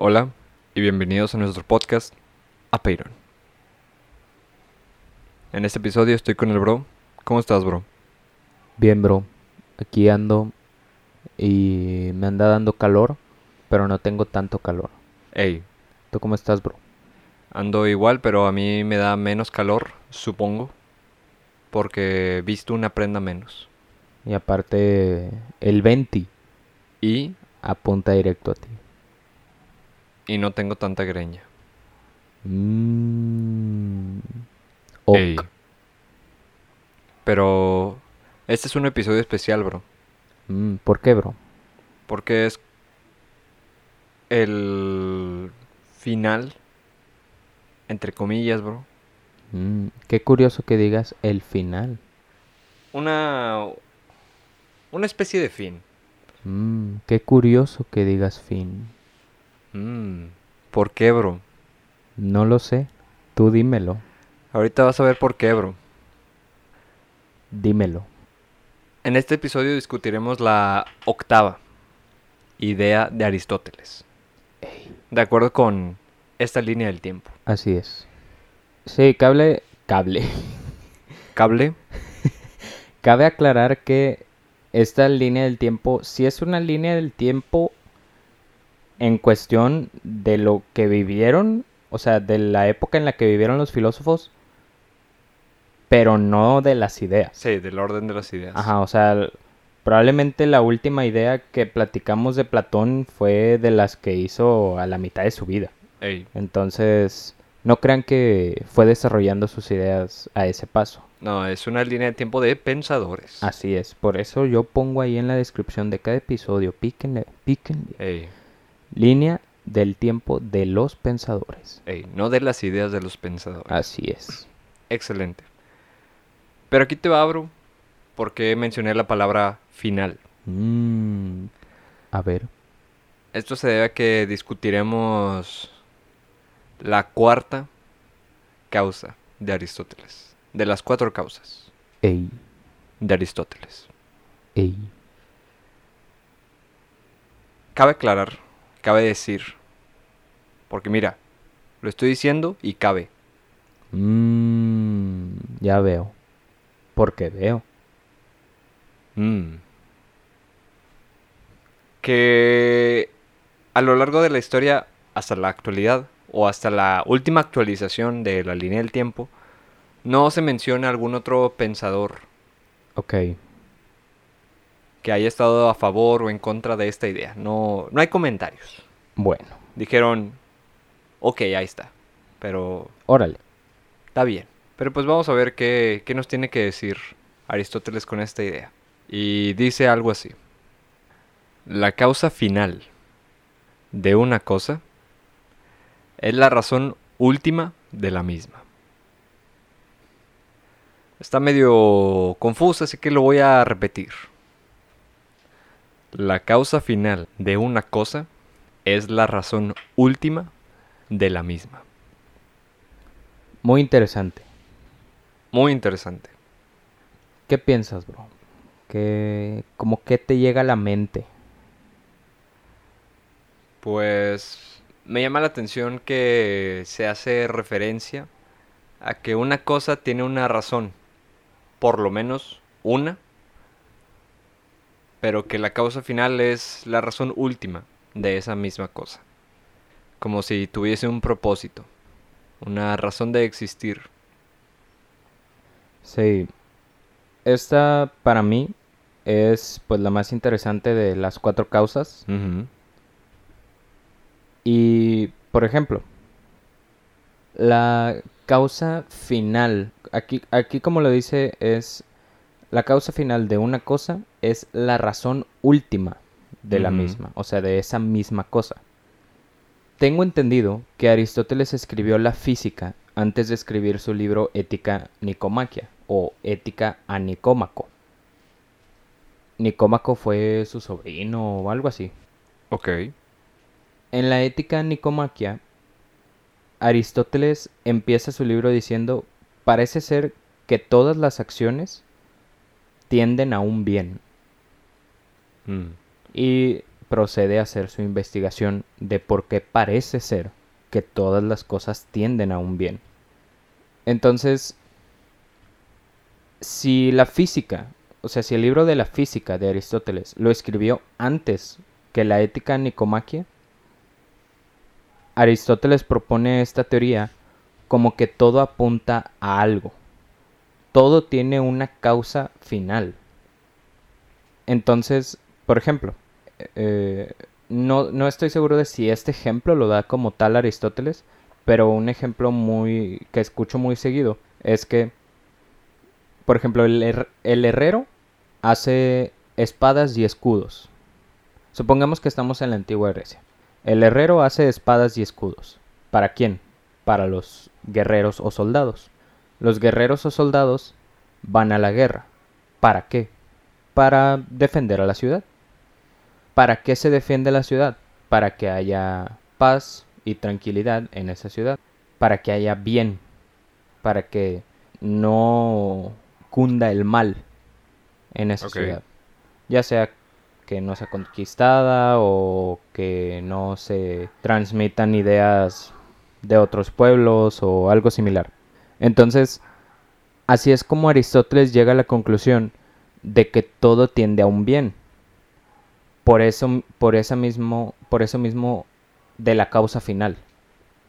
Hola y bienvenidos a nuestro podcast Apeiron. En este episodio estoy con el bro. ¿Cómo estás, bro? Bien, bro. Aquí ando y me anda dando calor, pero no tengo tanto calor. Ey, ¿Tú cómo estás, bro? ando igual, pero a mí me da menos calor, supongo, porque visto una prenda menos. Y aparte, el 20 Y, apunta directo a ti. Y no tengo tanta greña. Mm. Pero este es un episodio especial, bro. Mm, ¿Por qué, bro? Porque es el final, entre comillas, bro. Mm, Qué curioso que digas el final. Una, una especie de fin. Mm, Qué curioso que digas fin. Mm, ¿Por qué, bro? No lo sé. Tú dímelo. Ahorita vas a ver por qué, bro. Dímelo. En este episodio discutiremos la octava idea de Aristóteles. De acuerdo con esta línea del tiempo. Así es. Sí, cable. Cable. Cable. Cabe aclarar que esta línea del tiempo, si es una línea del tiempo en cuestión de lo que vivieron, o sea, de la época en la que vivieron los filósofos, pero no de las ideas. Sí, del orden de las ideas. Ajá, o sea, probablemente la última idea que platicamos de Platón fue de las que hizo a la mitad de su vida. Ey, Entonces, no crean que fue desarrollando sus ideas a ese paso. no, es una línea de tiempo de pensadores. Así es, por eso yo pongo ahí en la descripción de cada episodio, píquenle, píquenle, Ey, línea del tiempo de los pensadores. ey, no de las ideas de los pensadores. Así es. Excelente. Pero aquí te va, bro, porque mencioné la palabra final. Mm, a ver, Esto se debe a que discutiremos la cuarta causa de Aristóteles. De las cuatro causas ey, de Aristóteles. ey, Cabe aclarar, cabe decir, porque mira, lo estoy diciendo y cabe. mm, ya veo, porque veo. Mm. Que a lo largo de la historia, hasta la actualidad, o hasta la última actualización de la línea del tiempo, no se menciona algún otro pensador Ok, que haya estado a favor o en contra de esta idea. No, no hay comentarios. bueno, Dijeron, ok, ahí está. Pero órale. está bien. Pero pues vamos a ver qué, qué nos tiene que decir Aristóteles con esta idea. Y dice algo así. La causa final de una cosa es la razón última de la misma. Está medio confuso, así que lo voy a repetir. La causa final de una cosa es la razón última de la misma. Muy interesante. Muy interesante. ¿Qué piensas, bro? ¿Qué, como que te llega a la mente? Pues me llama la atención que se hace referencia a que una cosa tiene una razón, por lo menos una, pero que la causa final es la razón última de esa misma cosa. Como si tuviese un propósito, una razón de existir. Sí. Esta para mí es pues la más interesante de las cuatro causas. Y, por ejemplo, la causa final, aquí, aquí como lo dice, es la causa final de una cosa es la razón última de la misma, o sea, de esa misma cosa. Tengo entendido que Aristóteles escribió la física antes de escribir su libro Ética Nicomaquia o Ética a Nicómaco. Nicómaco fue su sobrino o algo así. Ok. En la Ética Nicomaquia, Aristóteles empieza su libro diciendo, parece ser que todas las acciones tienden a un bien. Mm. Y procede a hacer su investigación de por qué parece ser que todas las cosas tienden a un bien. Entonces, si la física, o sea, si el libro de la física de Aristóteles lo escribió antes que la ética nicomaquia, Aristóteles propone esta teoría como que todo apunta a algo. Todo tiene una causa final. Entonces, por ejemplo, eh, no, no estoy seguro de si este ejemplo lo da como tal Aristóteles, pero un ejemplo muy que escucho muy seguido es que, por ejemplo, el, el herrero hace espadas y escudos. Supongamos que estamos en la antigua Grecia. El herrero hace espadas y escudos. ¿Para quién? Para los guerreros o soldados. Los guerreros o soldados van a la guerra. ¿Para qué? Para defender a la ciudad. ¿Para qué se defiende la ciudad? Para que haya paz y tranquilidad en esa ciudad. Para que haya bien. Para que no cunda el mal en esa ciudad. Ya sea que no sea conquistada o que no se transmitan ideas de otros pueblos o algo similar. Entonces, así es como Aristóteles llega a la conclusión de que todo tiende a un bien. Por eso, por mismo, por eso mismo de la causa final.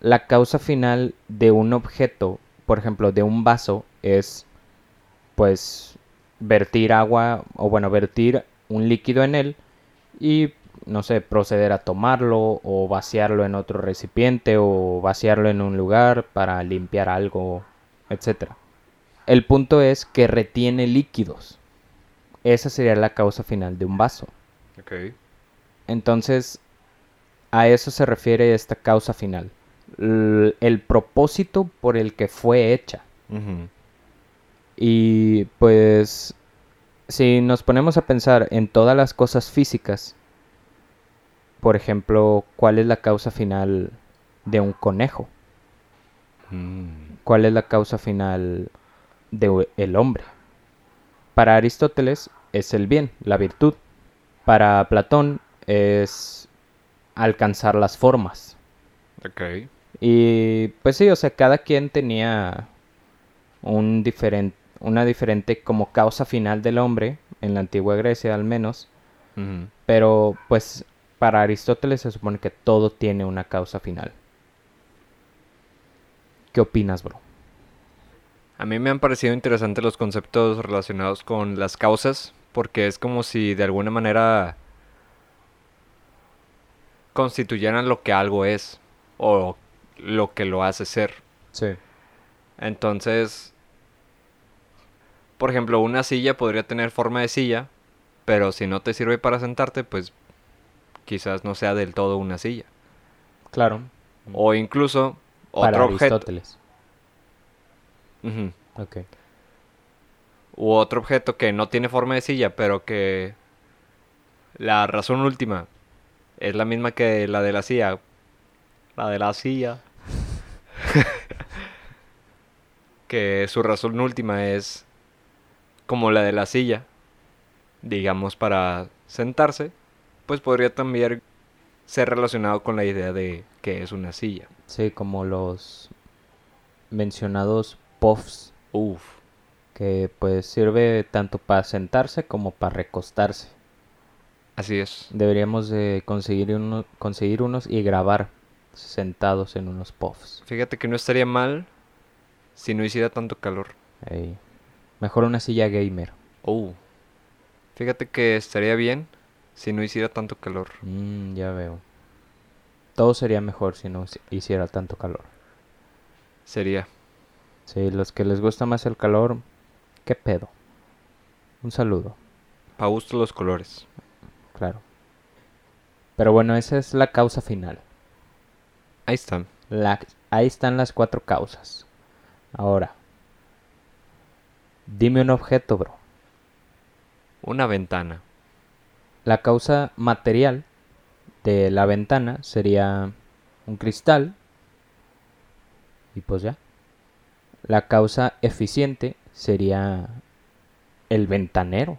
La causa final de un objeto, por ejemplo, de un vaso, es pues vertir agua o bueno, vertir un líquido en él y no sé, proceder a tomarlo o vaciarlo en otro recipiente o vaciarlo en un lugar para limpiar algo, etc. El punto es que retiene líquidos. Esa sería la causa final de un vaso. Entonces, a eso se refiere esta causa final. el propósito por el que fue hecha. Y pues, si nos ponemos a pensar en todas las cosas físicas, por ejemplo, ¿cuál es la causa final de un conejo? Mm. ¿Cuál es la causa final de el hombre? Para Aristóteles es el bien, la virtud. Para Platón es alcanzar las formas. Ok. Y pues sí, o sea, cada quien tenía un diferente, una diferente como causa final del hombre, en la antigua Grecia al menos. Pero pues para Aristóteles se supone que todo tiene una causa final. ¿Qué opinas, bro? A mí me han parecido interesantes los conceptos relacionados con las causas, porque es como si de alguna manera constituyeran lo que algo es o lo que lo hace ser. Sí. Entonces, por ejemplo, una silla podría tener forma de silla, pero si no te sirve para sentarte, pues quizás no sea del todo una silla. Claro. O incluso otro objeto. Aristóteles. U otro objeto que no tiene forma de silla, pero que la razón última es la misma que la de la silla. La de la silla. que su razón última es como la de la silla, digamos, para sentarse pues podría también ser relacionado con la idea de que es una silla. Sí, como los mencionados puffs. Uf. Que pues sirve tanto para sentarse como para recostarse. Así es. Deberíamos de conseguir, uno, conseguir unos y grabar sentados en unos puffs. Fíjate que no estaría mal si no hiciera tanto calor. Mejor una silla gamer. Uh. Fíjate que estaría bien si no hiciera tanto calor. Mm, ya veo. Todo sería mejor si no hiciera tanto calor. Sería. Sí, los que les gusta más el calor, ¿qué pedo? Un saludo. Pa' gusto los colores. Claro. Pero bueno, esa es la causa final. Ahí están. ahí están las cuatro causas. Ahora, dime un objeto, bro. Una ventana. La causa material de la ventana sería un cristal. Y pues ya. La causa eficiente sería el ventanero.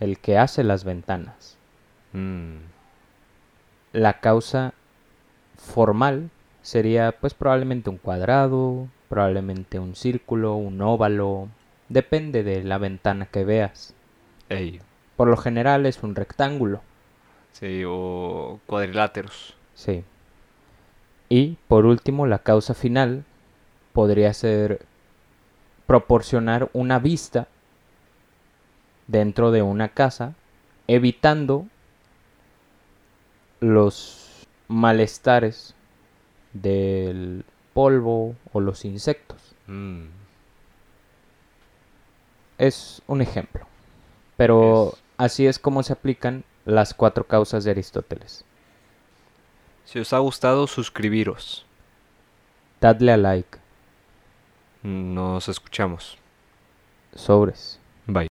El que hace las ventanas. Mm, La causa formal sería pues probablemente un cuadrado, probablemente un círculo, un óvalo, depende de la ventana que veas. ey, Por lo general es un rectángulo, sí, o cuadriláteros. sí. Y por último, la causa final podría ser proporcionar una vista dentro de una casa, evitando los malestares del polvo o los insectos. Mm, Es un ejemplo. Pero Es- así es como se aplican las cuatro causas de Aristóteles. Si os ha gustado, suscribiros. Dadle a like. Nos escuchamos. Sobres. Bye.